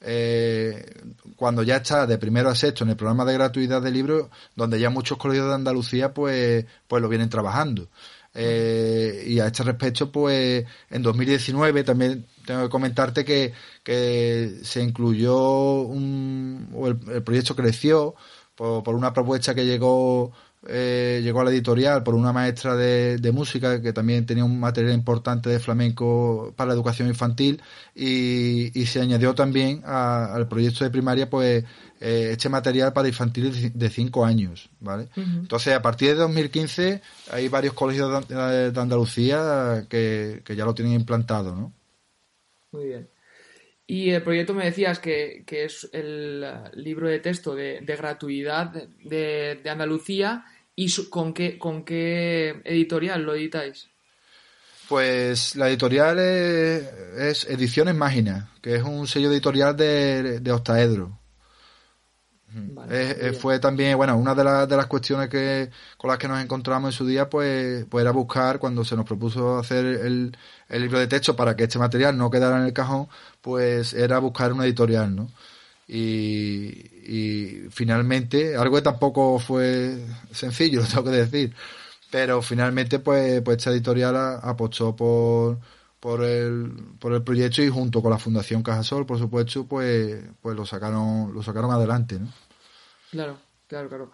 eh, cuando ya está de primero a sexto en el programa de gratuidad de libros, donde ya muchos colegios de Andalucía pues, pues lo vienen trabajando. Eh, y a este respecto, pues en 2019 también tengo que comentarte que, que se incluyó un, o el, proyecto creció por, por, una propuesta que llegó eh, llegó a la editorial por una maestra de, música que también tenía un material importante de flamenco para la educación infantil y, se añadió también al proyecto de primaria pues eh, este material para infantiles de 5 años, ¿vale? Entonces a partir de 2015 hay varios colegios de, Andalucía que, ya lo tienen implantado, ¿no? Muy bien. Y el proyecto me decías que, es el libro de texto de, gratuidad de, Andalucía. ¿Y con qué, con qué editorial lo editáis? Pues la editorial es, Ediciones Mágina, que es un sello editorial de, de Octaedro fue también, bueno, una de, de, las cuestiones que con las que nos encontramos en su día, pues, pues era buscar, cuando se nos propuso hacer el, el, libro de texto para que este material no quedara en el cajón, pues era buscar una editorial, ¿no? Y, y finalmente, algo que tampoco fue sencillo, [laughs] lo tengo que decir, pero finalmente, pues, pues esta editorial apostó por, por el, por el proyecto y junto con la Fundación Cajasol, por supuesto, pues, pues lo sacaron, lo sacaron adelante, ¿no? Claro, claro, claro.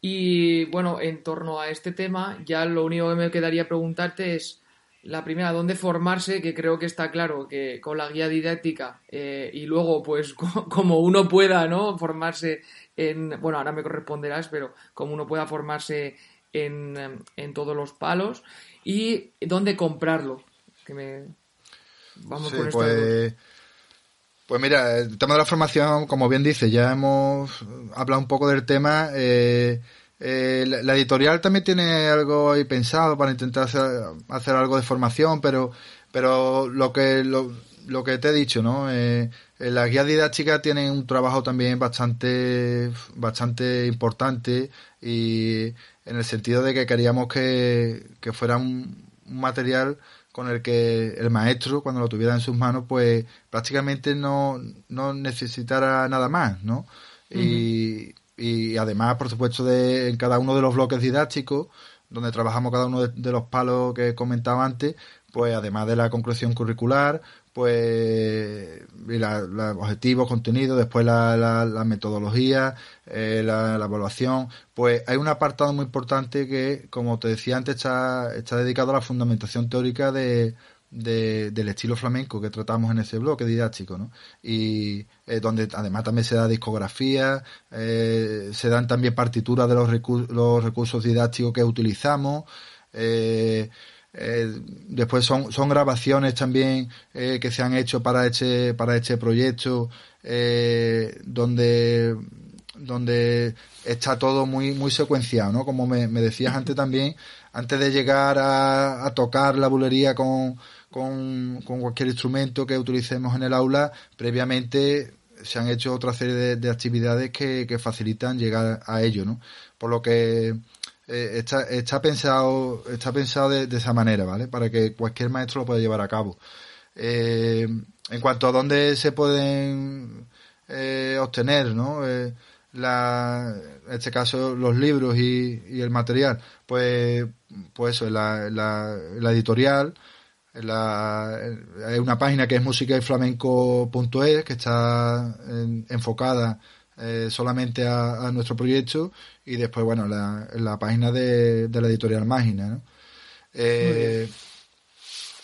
Y bueno, en torno a este tema, ya lo único que me quedaría preguntarte es la primera, ¿dónde formarse? Que creo que está claro que con la guía didáctica eh, y luego, pues, [laughs] como uno pueda, ¿no? Formarse en, bueno, ahora me corresponderás, pero como uno pueda formarse en, en todos los palos y dónde comprarlo que me... Vamos con pues... Pues mira, el tema de la formación, como bien dice, ya hemos hablado un poco del tema. Eh, eh, la, editorial también tiene algo ahí pensado para intentar hacer, algo de formación, pero, pero lo que lo, lo que te he dicho, ¿no? Eh, las guías didácticas tienen un trabajo también bastante, bastante importante y en el sentido de que queríamos que, que fuera un material con el que el maestro, cuando lo tuviera en sus manos, pues prácticamente no, no necesitara nada más, ¿no? y, y, además, por supuesto, de, en cada uno de los bloques didácticos, donde trabajamos cada uno de, los palos que comentaba antes, pues además de la conclusión curricular, pues los objetivos, contenidos, después la, la, metodología, eh, la, evaluación, pues hay un apartado muy importante que, como te decía antes, está, está dedicado a la fundamentación teórica de, del estilo flamenco que tratamos en ese bloque didáctico, ¿no? Y eh, donde además también se da discografía, eh, se dan también partituras de los, los recursos didácticos que utilizamos, eh, eh, después son, son grabaciones también eh, que se han hecho para este, para este proyecto, eh, donde, donde está todo muy, muy secuenciado, ¿no? Como me, decías antes también, antes de llegar a, tocar la bulería con, con, cualquier instrumento que utilicemos en el aula, previamente se han hecho otra serie de, actividades que, que, facilitan llegar a ello, ¿no? Por lo que eh, está, está pensado, está pensado de, esa manera, ¿vale? Para que cualquier maestro lo pueda llevar a cabo. Eh, en cuanto a dónde se pueden eh, obtener, ¿no? La, en este caso los libros y, y el material, pues, pues eso, la, la, la editorial, la, hay una página que es musicaiflamenco.es que está enfocada eh, solamente a, nuestro proyecto y después, bueno, la, la página de, la editorial Mágina, eh,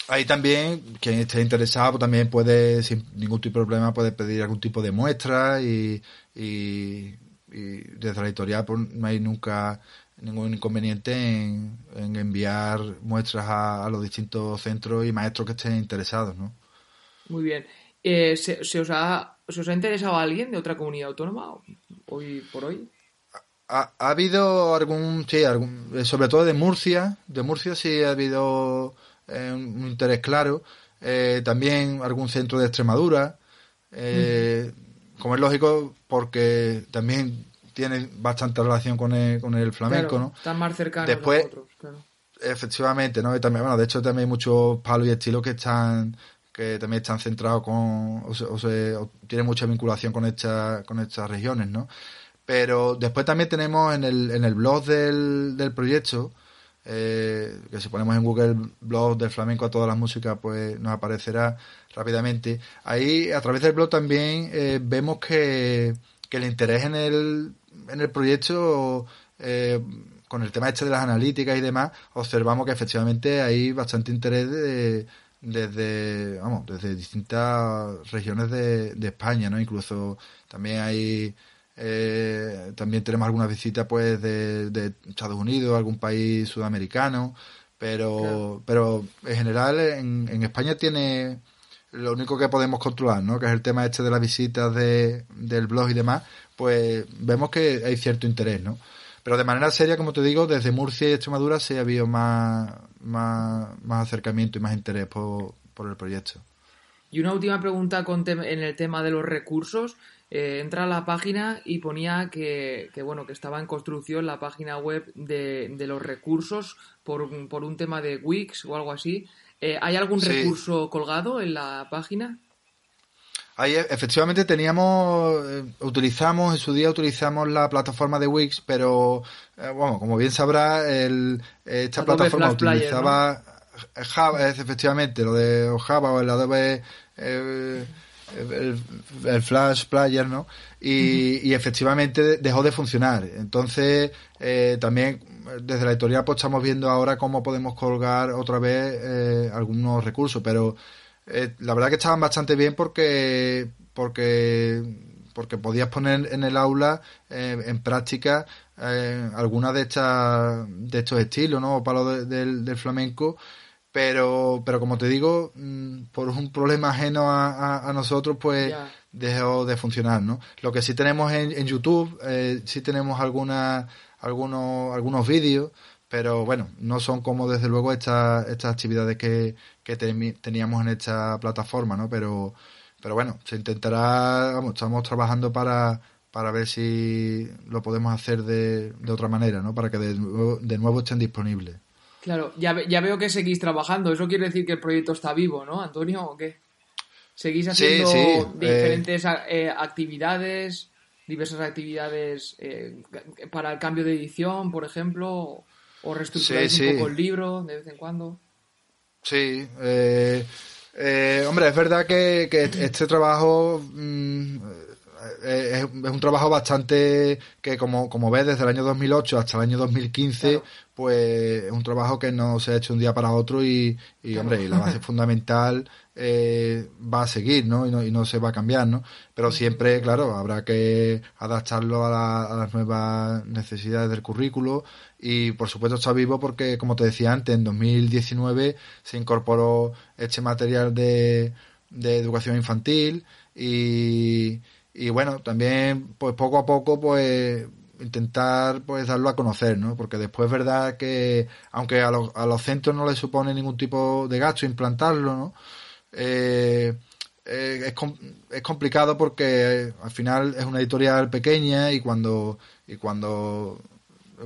ahí también, quien esté interesado también puede, sin ningún tipo de problema, puede pedir algún tipo de muestra y, y, desde la editorial pues, no hay nunca ningún inconveniente en, enviar muestras a, los distintos centros y maestros que estén interesados, ¿no? Muy bien. Eh, ¿se, ¿se, os ha ¿Os ha interesado a alguien de otra comunidad autónoma hoy por hoy? Ha, habido algún, sí, algún, eh, sobre todo de Murcia, de Murcia sí ha habido eh, un interés claro, eh, también algún centro de Extremadura, como es lógico, porque también tiene bastante relación con el, con el flamenco, ¿no? Están más cercanos Después, a nosotros, claro. Efectivamente, ¿no? Y también, bueno, de hecho también hay muchos palos y estilos que están que también están centrados con o, se, o, se, o tienen mucha vinculación con esta, con estas regiones, ¿no? Pero después también tenemos en el, en el blog del, del proyecto, eh, que si ponemos en Google blog del flamenco a todas las músicas, pues nos aparecerá rápidamente. Ahí, a través del blog también eh, vemos que, que, el interés en el, en el proyecto, eh, con el tema este de las analíticas y demás, observamos que efectivamente hay bastante interés de, desde, vamos, desde distintas regiones de, de España, ¿no? Incluso también hay eh, también tenemos algunas visitas pues de, de, Estados Unidos, algún país sudamericano, pero, claro. pero en general en, en, España tiene lo único que podemos controlar, ¿no? que es el tema este de las visitas de, del blog y demás, pues vemos que hay cierto interés, ¿no? Pero de manera seria, como te digo, desde Murcia y Extremadura sí ha habido más, más, más acercamiento y más interés por, por el proyecto. Y una última pregunta con en el tema de los recursos eh, entra a la página y ponía que, que, bueno que estaba en construcción la página web de, de los recursos por, por, un tema de Wix o algo así. Eh, ¿Hay algún sí. recurso colgado en la página? Ahí efectivamente teníamos, eh, utilizamos, en su día utilizamos la plataforma de Wix, pero eh, bueno, como bien sabrá, el, esta Adobe plataforma Flash utilizaba Player, ¿no? Java, efectivamente, lo de Java o el Adobe eh, el, el, Flash Player, ¿no? Y, uh -huh. y, efectivamente dejó de funcionar. Entonces, eh, también desde la editorial pues estamos viendo ahora cómo podemos colgar otra vez eh, algunos recursos, pero eh, la verdad que estaban bastante bien porque porque porque podías poner en el aula eh, en práctica eh, algunas de estas de estos estilos, ¿no? O palos de, del, del flamenco pero pero como te digo mm, por un problema ajeno a, a, a nosotros pues yeah. dejó de funcionar no lo que sí tenemos en, en YouTube eh, sí tenemos alguna, algunos algunos vídeos pero bueno no son como desde luego estas estas actividades que, que te, teníamos en esta plataforma no pero pero bueno se intentará vamos estamos trabajando para para ver si lo podemos hacer de, de otra manera no para que de nuevo, de nuevo estén disponibles Claro, ya, ya veo que seguís trabajando. Eso quiere decir que el proyecto está vivo, ¿no, Antonio? ¿O qué? ¿Seguís haciendo sí, sí. diferentes eh... Eh, actividades, diversas actividades eh, para el cambio de edición, por ejemplo? ¿O reestructuráis sí, un poco el libro de vez en cuando? Sí, eh, hombre, es verdad que, que este trabajo... Mmm, es, es, un trabajo bastante que como, como ves desde el año 2008 hasta el año 2015 claro. pues es un trabajo que no se ha hecho un día para otro y, y claro. hombre y la base [laughs] fundamental eh, va a seguir ¿no? Y, ¿no? y no se va a cambiar ¿no? pero siempre claro habrá que adaptarlo a, la, a las nuevas necesidades del currículo y por supuesto está vivo porque como te decía antes en 2019 se incorporó este material de, de educación infantil y y bueno, también pues poco a poco pues intentar pues darlo a conocer, ¿no? Porque después es verdad que aunque a los, a los centros no les supone ningún tipo de gasto implantarlo, ¿no? Eh, eh, es, es complicado porque al final es una editorial pequeña y cuando y cuando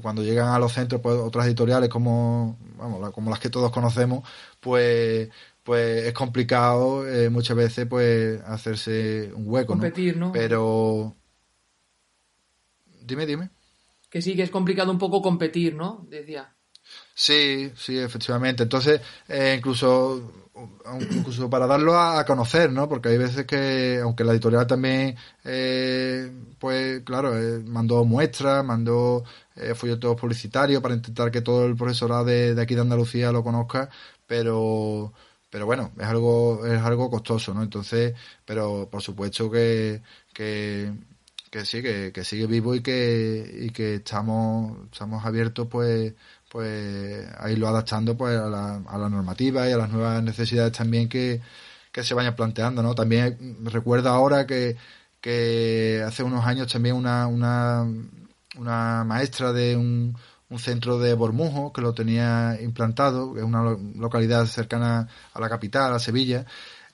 cuando llegan a los centros pues otras editoriales como vamos como las que todos conocemos pues pues es complicado eh, muchas veces pues hacerse un hueco competir no, ¿no? pero dime dime. Que sí que es complicado un poco competir no decía. Sí sí efectivamente. Entonces eh, incluso incluso para darlo a, conocer no porque hay veces que aunque la editorial también eh, pues claro eh, mandó muestras mandó folletos publicitarios para intentar que todo el profesorado de, de aquí de Andalucía lo conozca pero pero bueno, es algo, es algo costoso, ¿no? Entonces, pero por supuesto que, que, sí, que, que sigue vivo y que, y que estamos, estamos abiertos pues, pues a irlo adaptando pues a la, a la normativa y a las nuevas necesidades también que, que se vayan planteando, ¿no? También recuerdo ahora que, que hace unos años también una, una, una maestra de un, un centro de Bormujo que lo tenía implantado, que es una localidad cercana a la capital, a Sevilla.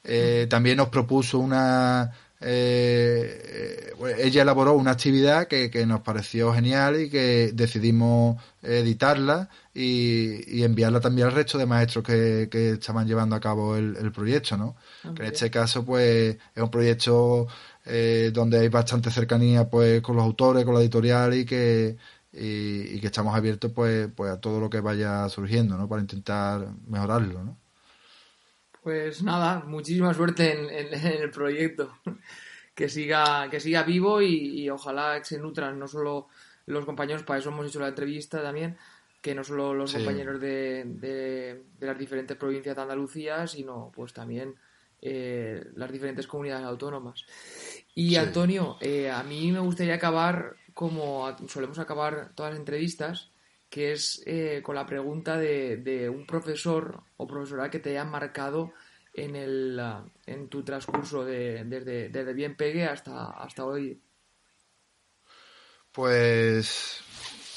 Eh, también nos propuso una, eh, ella elaboró una actividad que, nos pareció genial y que decidimos editarla y, enviarla también al resto de maestros que, estaban llevando a cabo el, proyecto, ¿no? Ah, que en este caso, pues, es un proyecto eh, donde hay bastante cercanía, pues, con los autores, con la editorial y que y, que estamos abiertos, pues, pues, a todo lo que vaya surgiendo, ¿no? Para intentar mejorarlo, ¿no? Pues nada, muchísima suerte en, el proyecto. que siga, que siga vivo y, ojalá que se nutran no solo los compañeros, para eso hemos hecho la entrevista también, que no solo los compañeros de, de, las diferentes provincias de Andalucía, sino pues también eh, las diferentes comunidades autónomas. Y Antonio, eh, a mí me gustaría acabar como solemos acabar todas las entrevistas, que es eh, con la pregunta de, un profesor o profesora que te haya marcado en, el, en tu transcurso de, desde, bien pegue hasta, hasta hoy. Pues,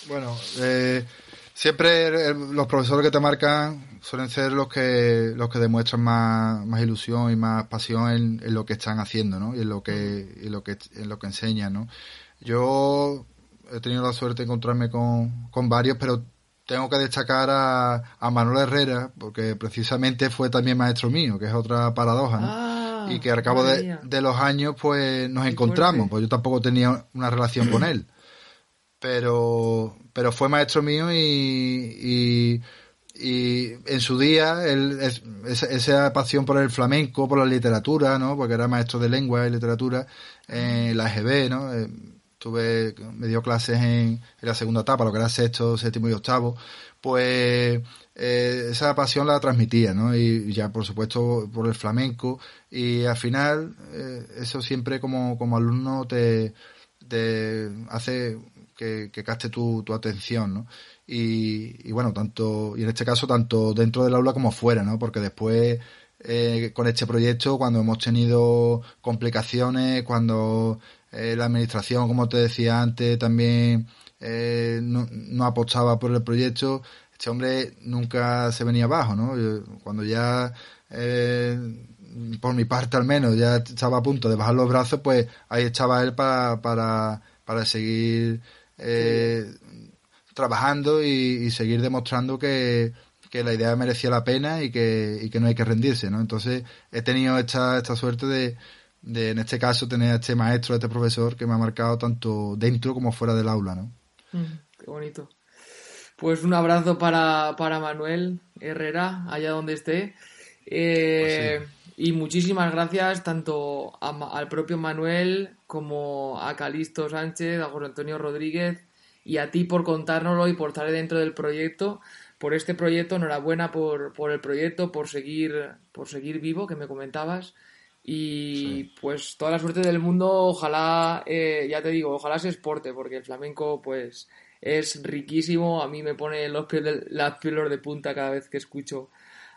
bueno, eh, siempre los profesores que te marcan suelen ser los que los que demuestran más, más ilusión y más pasión en, lo que están haciendo, ¿no? Y en lo que, en lo que, en lo que enseñan, ¿no? Yo he tenido la suerte de encontrarme con, con varios, pero tengo que destacar a, Manuel Herrera, porque precisamente fue también maestro mío, que es otra paradoja, ¿no? Ah, y que al cabo de, los años, pues nos encontramos, pues yo tampoco tenía una relación con él. Pero, pero fue maestro mío y, y, en su día, él, esa, pasión por el flamenco, por la literatura, ¿no? Porque era maestro de lengua y literatura en la EGB, ¿no? Eh, tuve, me dio clases en, la segunda etapa, lo que era sexto, séptimo y octavo, pues eh, esa pasión la transmitía, ¿no? Y ya, por supuesto, por el flamenco. Y al final, eh, eso siempre como, como alumno te, te hace que, que caste tu, tu atención, ¿no? Y, y, bueno, tanto, y en este caso, tanto dentro del aula como fuera, ¿no? Porque después, eh, con este proyecto, cuando hemos tenido complicaciones, cuando eh, la administración, como te decía antes, también eh, no, apostaba por el proyecto. Este hombre nunca se venía abajo, ¿no? cuando ya, eh, por mi parte al menos, ya estaba a punto de bajar los brazos, pues ahí estaba él para, para, para seguir trabajando y, seguir demostrando que, que la idea merecía la pena y que, y que no hay que rendirse, ¿no? Entonces he tenido esta, esta suerte de, de, en este caso, tener a este maestro, a este profesor que me ha marcado tanto dentro como fuera del aula, ¿no? Mm, qué bonito. Pues un abrazo para, para Manuel Herrera, allá donde esté. Eh, pues y muchísimas gracias tanto al propio Manuel como a Calisto Sánchez, a José Antonio Rodríguez y a ti por contárnoslo y por estar dentro del proyecto, por este proyecto. Enhorabuena por, por el proyecto, por seguir, por seguir vivo, que me comentabas. Y pues toda la suerte del mundo, ojalá, eh, ya te digo, ojalá se exporte, porque el flamenco pues es riquísimo, a mí me pone los pies las pieles de punta cada vez que escucho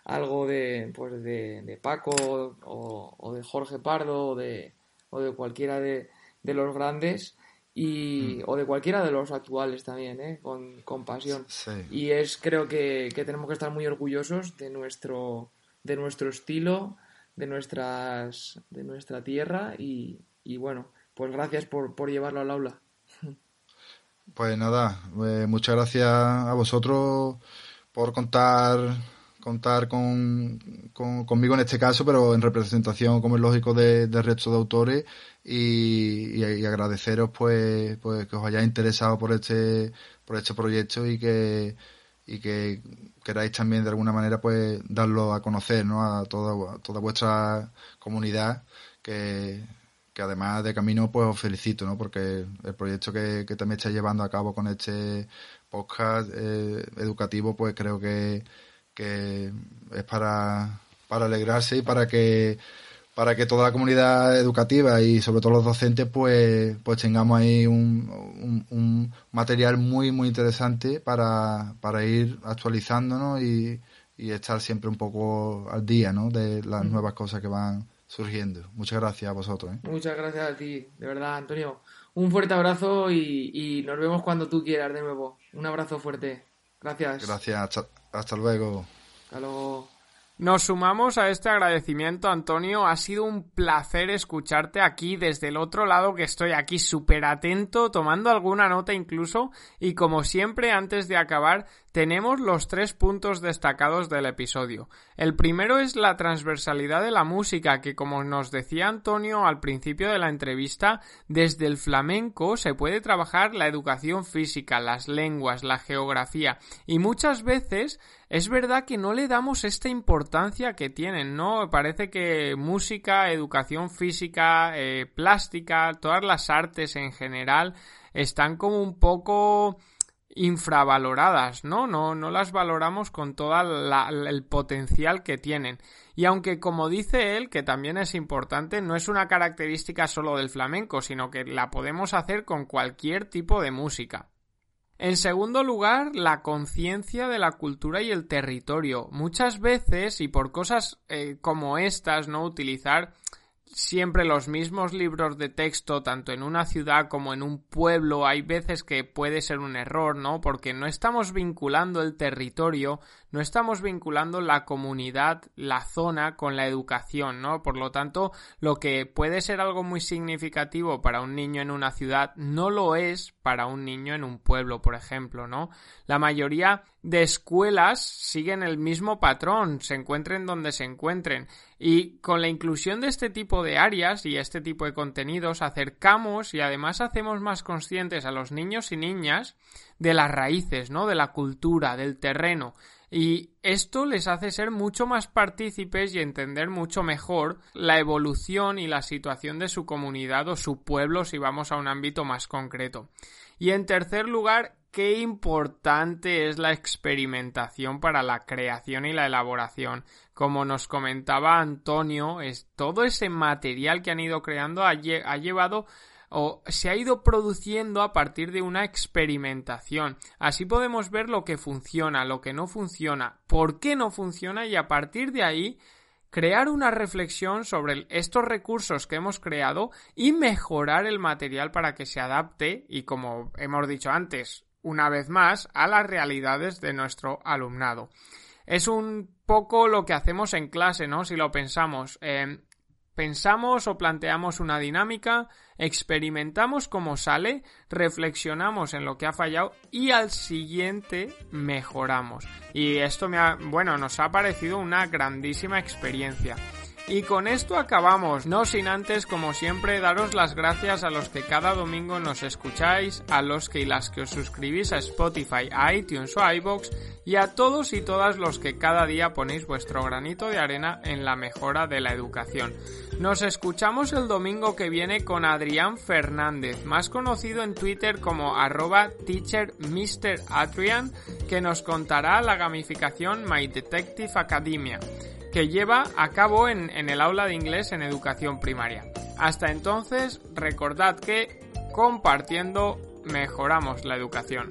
algo de, pues de, Paco o, de Jorge Pardo o de, o de cualquiera de, los grandes y, mm. o de cualquiera de los actuales también, ¿eh? con, con pasión. Y es creo que, que tenemos que estar muy orgullosos de nuestro, de nuestro estilo de nuestras de nuestra tierra y, y bueno pues gracias por, por, llevarlo al aula. Pues nada eh, muchas gracias a vosotros por contar contar con, conmigo en este caso pero en representación como es lógico de, del resto de autores. Y, y, agradeceros pues pues que os hayáis interesado por este por este proyecto y que y que queráis también de alguna manera pues darlo a conocer ¿no? a toda, toda vuestra comunidad que, además de camino pues os felicito ¿no? porque el proyecto que, también estáis llevando a cabo con este podcast eh, educativo pues creo que, que es para, para alegrarse y para que para que toda la comunidad educativa y sobre todo los docentes pues pues tengamos ahí un, un, material muy muy interesante para, para ir actualizándonos y, y, estar siempre un poco al día ¿no? de las mm. nuevas cosas que van surgiendo. Muchas gracias a vosotros. ¿eh? Muchas gracias a ti, de verdad, Antonio. Un fuerte abrazo y, y nos vemos cuando tú quieras de nuevo. Un abrazo fuerte. Gracias. Gracias, hasta, hasta luego. Hasta luego. Nos sumamos a este agradecimiento, Antonio. Ha sido un placer escucharte aquí desde el otro lado que estoy aquí súper atento, tomando alguna nota incluso. Y como siempre, antes de acabar, tenemos los tres puntos destacados del episodio. El primero es la transversalidad de la música, que como nos decía Antonio al principio de la entrevista, desde el flamenco se puede trabajar la educación física, las lenguas, la geografía, y muchas veces es verdad que no le damos esta importancia que tienen, ¿no? Parece que música, educación física, eh, plástica, todas las artes en general están como un poco infravaloradas, ¿no? No, no las valoramos con todo el potencial que tienen. Y aunque, como dice él, que también es importante, no es una característica solo del flamenco, sino que la podemos hacer con cualquier tipo de música. En segundo lugar, la conciencia de la cultura y el territorio. Muchas veces, y por cosas eh, como estas, no utilizar siempre los mismos libros de texto, tanto en una ciudad como en un pueblo, hay veces que puede ser un error, ¿no? Porque no estamos vinculando el territorio, no estamos vinculando la comunidad, la zona con la educación, ¿no? Por lo tanto, lo que puede ser algo muy significativo para un niño en una ciudad no lo es para un niño en un pueblo, por ejemplo, ¿no? La mayoría de escuelas siguen el mismo patrón, se encuentren donde se encuentren. Y con la inclusión de este tipo de áreas y este tipo de contenidos acercamos y además hacemos más conscientes a los niños y niñas de las raíces, ¿no? De la cultura, del terreno. Y esto les hace ser mucho más partícipes y entender mucho mejor la evolución y la situación de su comunidad o su pueblo si vamos a un ámbito más concreto. Y en tercer lugar, qué importante es la experimentación para la creación y la elaboración. Como nos comentaba Antonio, es todo ese material que han ido creando ha, ha llevado o se ha ido produciendo a partir de una experimentación. Así podemos ver lo que funciona, lo que no funciona, por qué no funciona y a partir de ahí crear una reflexión sobre estos recursos que hemos creado y mejorar el material para que se adapte y como hemos dicho antes, una vez más, a las realidades de nuestro alumnado. Es un poco lo que hacemos en clase, ¿no? Si lo pensamos. Eh, pensamos o planteamos una dinámica, experimentamos cómo sale, reflexionamos en lo que ha fallado y al siguiente mejoramos. Y esto me ha, bueno, nos ha parecido una grandísima experiencia. Y con esto acabamos, no sin antes, como siempre, daros las gracias a los que cada domingo nos escucháis, a los que y las que os suscribís a Spotify, a iTunes o a iBox y a todos y todas los que cada día ponéis vuestro granito de arena en la mejora de la educación. Nos escuchamos el domingo que viene con Adrián Fernández, más conocido en Twitter como arroba teachermradrian, que nos contará la gamificación My Detective Academia que lleva a cabo en, en el aula de inglés en educación primaria. Hasta entonces, recordad que compartiendo mejoramos la educación.